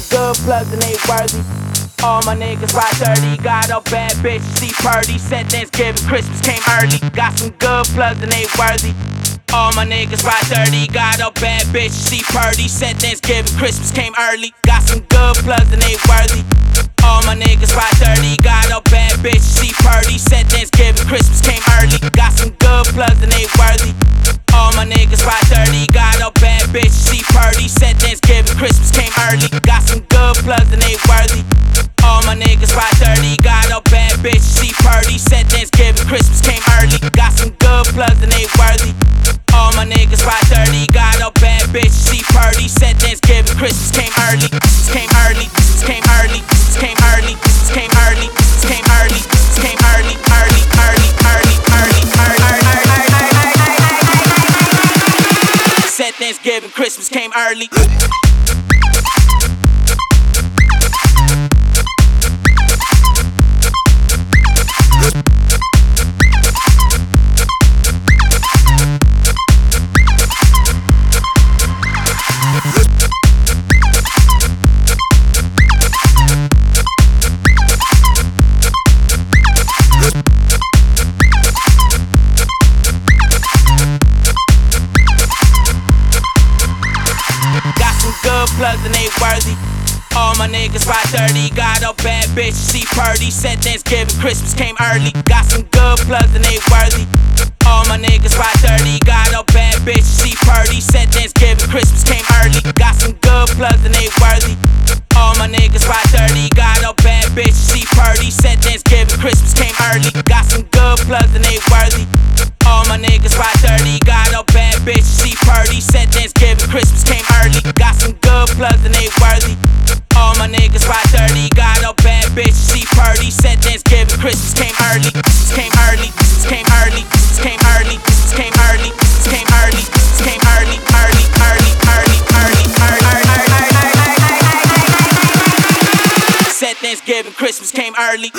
some good plugs and they worthy. All my niggas ride dirty, got a bad bitch, see purdy. Said Thanksgiving, Christmas came early. Got some good plugs and they worthy. All my niggas ride dirty, got a bad bitch, see purdy. Said Thanksgiving, Christmas came early. Got some good plugs and they worthy. All my niggas worthy. All my niggas ride dirty, got a bad bitch, see purdy. Said Thanksgiving, Christmas came early. Came early, came early, came early, came early, came early, came early, early, early, early, early, early, early. Said Thanksgiving, Christmas came early. Some good plugs and they worthy. All my niggas ride dirty, got a bad bitch, see purdy. Said Thanksgiving, Christmas came early. Got some good plugs and they worthy. All my niggas ride dirty, got a bad bitch, see purdy. Said Thanksgiving, Christmas came early. Got some good plugs and they worthy. All my niggas ride dirty, got a bad bitch, see purdy. Said Thanksgiving, Christmas came purdy. Said Thanksgiving, Christmas came early. Got some good plugs and they worthy. All my niggas ride dirty, got a bad bitch, see purdy. Said Thanksgiving, Christmas came early. Came early, came early, came early, came early, came early, came early, early, early, early, early, early, early. Said Thanksgiving, Christmas came early.